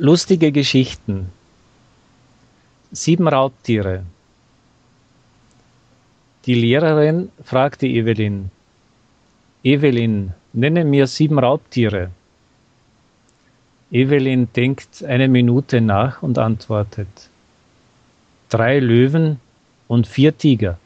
Lustige Geschichten. Sieben Raubtiere. Die Lehrerin fragte Evelyn, Evelyn, nenne mir sieben Raubtiere. Evelyn denkt eine Minute nach und antwortet, drei Löwen und vier Tiger.